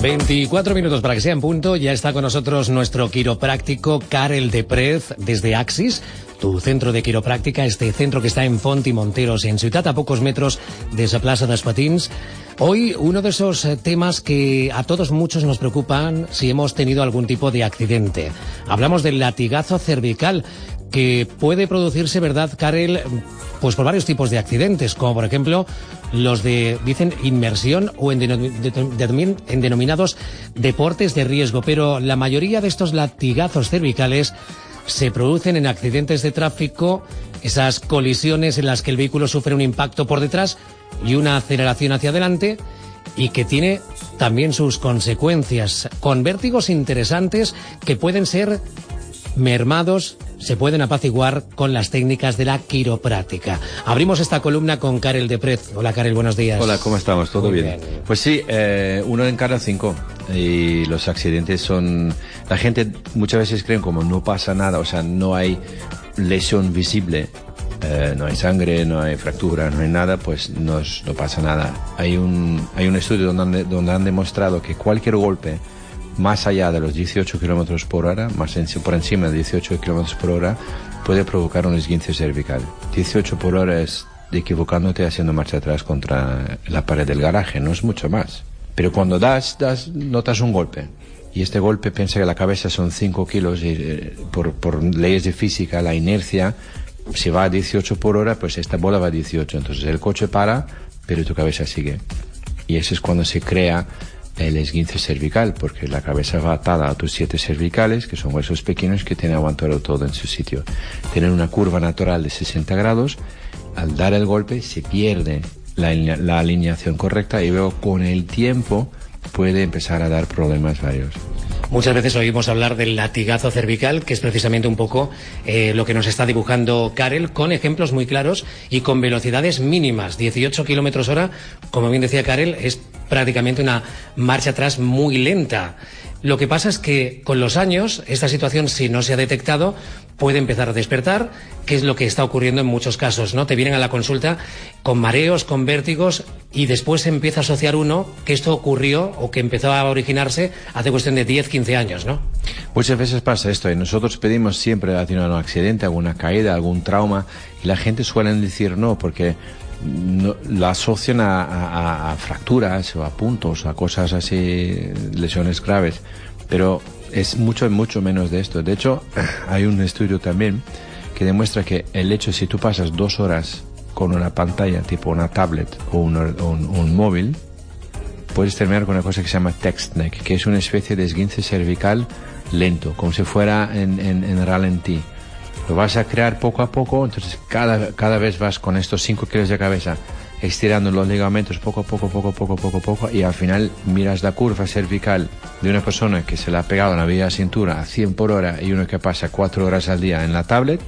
24 minutos para que sea en punto. Ya está con nosotros nuestro quiropráctico Karel Deprez desde Axis, tu centro de quiropráctica, este centro que está en Font y Monteros, en Ciudad, a pocos metros de esa Plaza de Patins. Hoy uno de esos eh, temas que a todos muchos nos preocupan si hemos tenido algún tipo de accidente. Hablamos del latigazo cervical que puede producirse, ¿verdad, Karel? Pues por varios tipos de accidentes, como por ejemplo los de, dicen, inmersión o en, en denominados deportes de riesgo. Pero la mayoría de estos latigazos cervicales se producen en accidentes de tráfico, esas colisiones en las que el vehículo sufre un impacto por detrás y una aceleración hacia adelante y que tiene también sus consecuencias con vértigos interesantes que pueden ser mermados se pueden apaciguar con las técnicas de la quiropráctica. Abrimos esta columna con Karel Deprez. Hola Karel, buenos días. Hola, ¿cómo estamos? ¿Todo bien? Pues sí, eh, uno en cada cinco. Y los accidentes son... La gente muchas veces creen como no pasa nada, o sea, no hay lesión visible. Eh, no hay sangre, no hay fractura, no hay nada, pues no, no pasa nada. Hay un, hay un estudio donde, donde han demostrado que cualquier golpe más allá de los 18 kilómetros por hora, más por encima de 18 kilómetros por hora, puede provocar un esguince cervical. 18 por hora es equivocándote haciendo marcha atrás contra la pared del garaje, no es mucho más. Pero cuando das, das, notas un golpe. Y este golpe piensa que la cabeza son 5 kilos y eh, por, por leyes de física, la inercia, si va a 18 por hora, pues esta bola va a 18. Entonces el coche para, pero tu cabeza sigue. Y eso es cuando se crea el esguince cervical, porque la cabeza va atada a tus siete cervicales, que son huesos pequeños que tienen aguantado todo en su sitio. Tienen una curva natural de 60 grados, al dar el golpe se pierde la, alineación correcta y luego con el tiempo puede empezar a dar problemas varios. Muchas veces oímos hablar del latigazo cervical, que es precisamente un poco eh, lo que nos está dibujando Karel, con ejemplos muy claros y con velocidades mínimas. 18 kilómetros hora, como bien decía Karel, es prácticamente una marcha atrás muy lenta. Lo que pasa es que con los años, esta situación, si no se ha detectado, puede empezar a despertar, que es lo que está ocurriendo en muchos casos, ¿no? Te vienen a la consulta con mareos, con vértigos, y después se empieza a asociar uno que esto ocurrió o que empezó a originarse hace cuestión de 10, 15 años, ¿no? Muchas veces pasa esto, y nosotros pedimos siempre a un accidente, alguna caída, algún trauma, y la gente suele decir no, porque la asocian a, fracturas o a puntos, a cosas así, lesiones graves, pero es mucho, mucho menos de esto. De hecho, hay un estudio también que demuestra que el hecho, si tú pasas dos horas con una pantalla tipo una tablet o un, móvil, puedes terminar con una cosa que se llama text neck, que es una especie de esguince cervical lento, como si fuera en, en, en ralentí lo vas a crear poco a poco, entonces cada, cada vez vas con estos 5 kilos de cabeza estirando los ligamentos poco a poco, poco a poco, poco a poco, y al final miras la curva cervical de una persona que se le ha pegado en la vía de cintura a 100 por hora y uno que pasa 4 horas al día en la tablet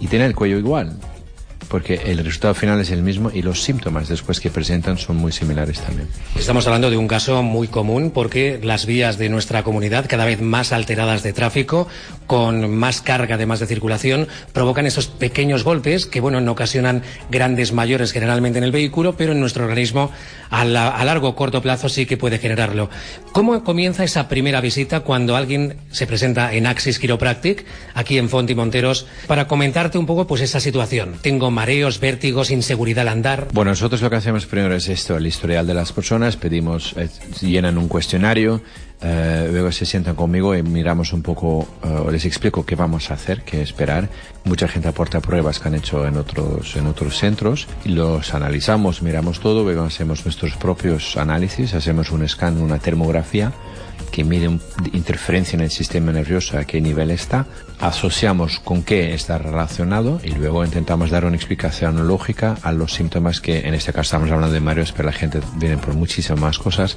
y tiene el cuello igual porque el resultado final es el mismo y los síntomas después que presentan son muy similares también. Estamos hablando de un caso muy común porque las vías de nuestra comunidad, cada vez más alteradas de tráfico, con más carga además de circulación, provocan esos pequeños golpes que, bueno, no ocasionan grandes mayores generalmente en el vehículo, pero en nuestro organismo a, largo o corto plazo sí que puede generarlo. ¿Cómo comienza esa primera visita cuando alguien se presenta en Axis Chiropractic, aquí en Fonti Monteros, para comentarte un poco pues esa situación? Tengo mareos, vértigos, inseguridad al andar. Bueno, nosotros lo que hacemos primero es esto, el historial de las personas, pedimos, eh, llenan un cuestionario, Eh, luego se sientan conmigo y miramos un poco, eh, les explico qué vamos a hacer, qué esperar. Mucha gente aporta pruebas que han hecho en otros, en otros centros y los analizamos, miramos todo, luego hacemos nuestros propios análisis, hacemos un scan, una termografía que mide interferencia en el sistema nervioso, a qué nivel está, asociamos con qué está relacionado y luego intentamos dar una explicación lógica a los síntomas que en este caso estamos hablando de mareos, pero la gente viene por muchísimas cosas.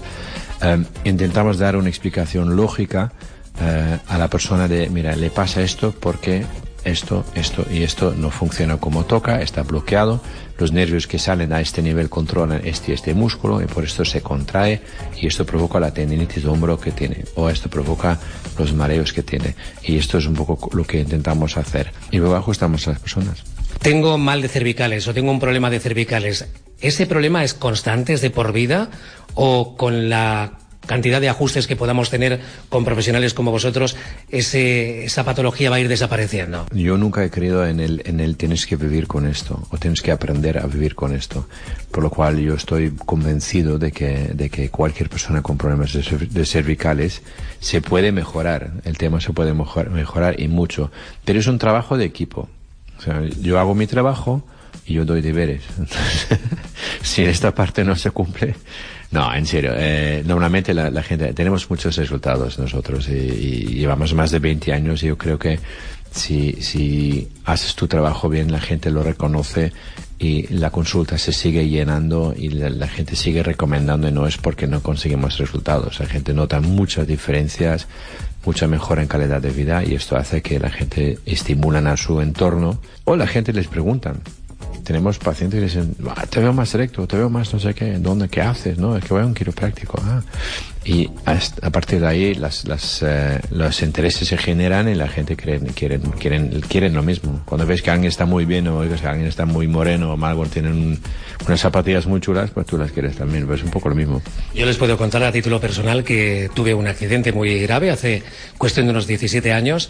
Eh, intentamos dar una explicación lógica eh, a la persona de, mira, le pasa esto porque esto, esto y esto no funciona como toca, está bloqueado, los nervios que salen a este nivel controlan este este músculo y por esto se contrae y esto provoca la tendinitis de hombro que tiene o esto provoca los mareos que tiene y esto es un poco lo que intentamos hacer y luego ajustamos a las personas. Tengo mal de cervicales o tengo un problema de cervicales. ¿Ese problema es constante, es de por vida o con la cantidad de ajustes que podamos tener con profesionales como vosotros, ese, esa patología va a ir desapareciendo. Yo nunca he creído en el, en el tienes que vivir con esto o tienes que aprender a vivir con esto. Por lo cual yo estoy convencido de que, de que cualquier persona con problemas de, cervicales se puede mejorar. El tema se puede mejorar y mucho. Pero es un trabajo de equipo. O sea, yo hago mi trabajo y yo doy deberes. si esta parte no se cumple, no, en serio. Eh, normalmente la, gente, tenemos muchos resultados nosotros y, llevamos más de 20 años y yo creo que si, si haces tu trabajo bien, la gente lo reconoce y la consulta se sigue llenando y la, gente sigue recomendando y no es porque no conseguimos resultados. La gente nota muchas diferencias, mucha mejora en calidad de vida y esto hace que la gente estimulan a su entorno o la gente les preguntan tenemos pacientes que dicen, te veo más recto, te veo más no sé qué, ¿dónde, qué haces? No, es que voy a un quiropráctico. Ah. Y a, partir de ahí las, las, eh, los intereses se generan y la gente quieren, quieren, quieren, quieren lo mismo. Cuando ves que alguien está muy bien o que alguien está muy moreno o mal, tienen unas zapatillas muy chulas, pues tú las quieres también. Pues es un poco lo mismo. Yo les puedo contar a título personal que tuve un accidente muy grave hace cuestión de unos 17 años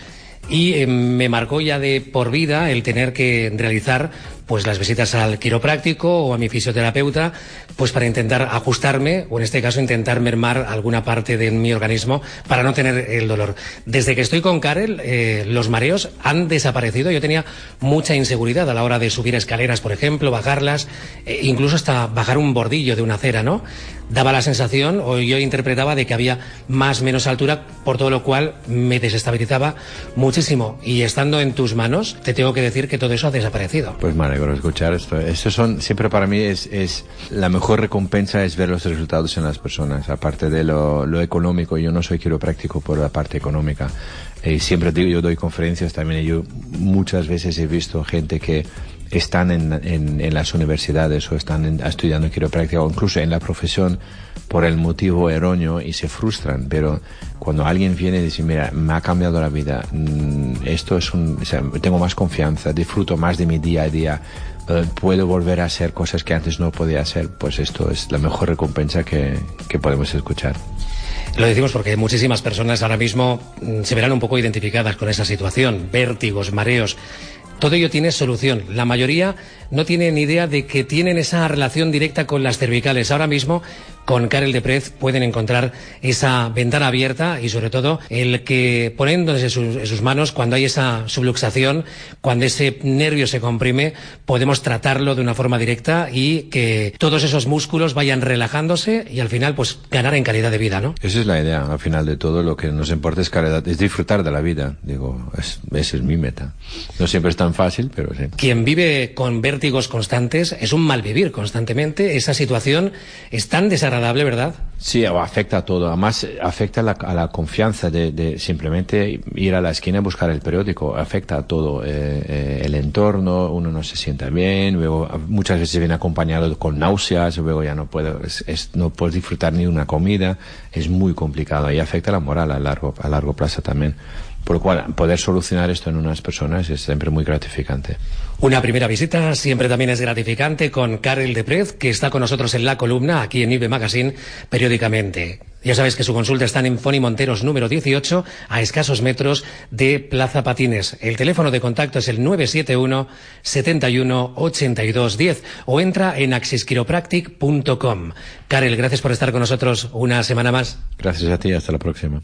y eh, me marcó ya de por vida el tener que realizar pues las visitas al quiropráctico o a mi fisioterapeuta, pues para intentar ajustarme o en este caso intentar mermar alguna parte de mi organismo para no tener el dolor. Desde que estoy con Karel, eh, los mareos han desaparecido. Yo tenía mucha inseguridad a la hora de subir escaleras, por ejemplo, bajarlas, eh, incluso hasta bajar un bordillo de una acera, ¿no? Daba la sensación, o yo interpretaba, de que había más menos altura, por todo lo cual me desestabilizaba muchísimo. Y estando en tus manos, te tengo que decir que todo eso ha desaparecido. Pues escuchar esto. Esto son, siempre para mí es, es, la mejor recompensa es ver los resultados en las personas, aparte de lo, lo económico. Yo no soy quiropráctico por la parte económica. Y siempre digo, yo doy conferencias también y yo muchas veces he visto gente que están en, en, en las universidades o están estudiando quiropráctica o incluso en la profesión por el motivo erróneo y se frustran, pero cuando alguien viene y dice, mira, me ha cambiado la vida, mm, esto es un, tengo más confianza, disfruto más de mi día a día, eh, puedo volver a hacer cosas que antes no podía hacer, pues esto es la mejor recompensa que, que podemos escuchar. Lo decimos porque muchísimas personas ahora mismo mm, se verán un poco identificadas con esa situación, vértigos, mareos. Todo ello tiene solución. La mayoría no tiene ni idea de que tienen esa relación directa con las cervicales. Ahora mismo con Karel de Prez pueden encontrar esa ventana abierta y sobre todo el que poniéndose en sus, manos cuando hay esa subluxación, cuando ese nervio se comprime, podemos tratarlo de una forma directa y que todos esos músculos vayan relajándose y al final pues ganar en calidad de vida, ¿no? Esa es la idea, al final de todo lo que nos importa es calidad, es disfrutar de la vida, digo, esa es mi meta. No siempre es tan fácil, pero sí. Quien vive con vértigos constantes es un mal vivir constantemente, esa situación es tan desagradable ¿verdad? Sí, afecta a todo. Además, afecta a la, confianza de, simplemente ir a la esquina y buscar el periódico. Afecta a todo. Eh, eh, el entorno, uno no se sienta bien, luego muchas veces viene acompañado con náuseas, luego ya no puedo, no puedes disfrutar ni una comida. Es muy complicado y afecta a la moral a largo, a largo plazo también. Por lo cual, poder solucionar esto en unas personas es siempre muy gratificante. Una primera visita siempre también es gratificante con Karel Deprez, que está con nosotros en la columna aquí en IBE Magazine periódicamente. Ya sabes que su consulta está en Foni Monteros número 18, a escasos metros de Plaza Patines. El teléfono de contacto es el 971 71 82 10 o entra en axisquiropractic.com. Karel, gracias por estar con nosotros una semana más. Gracias a ti, hasta la próxima.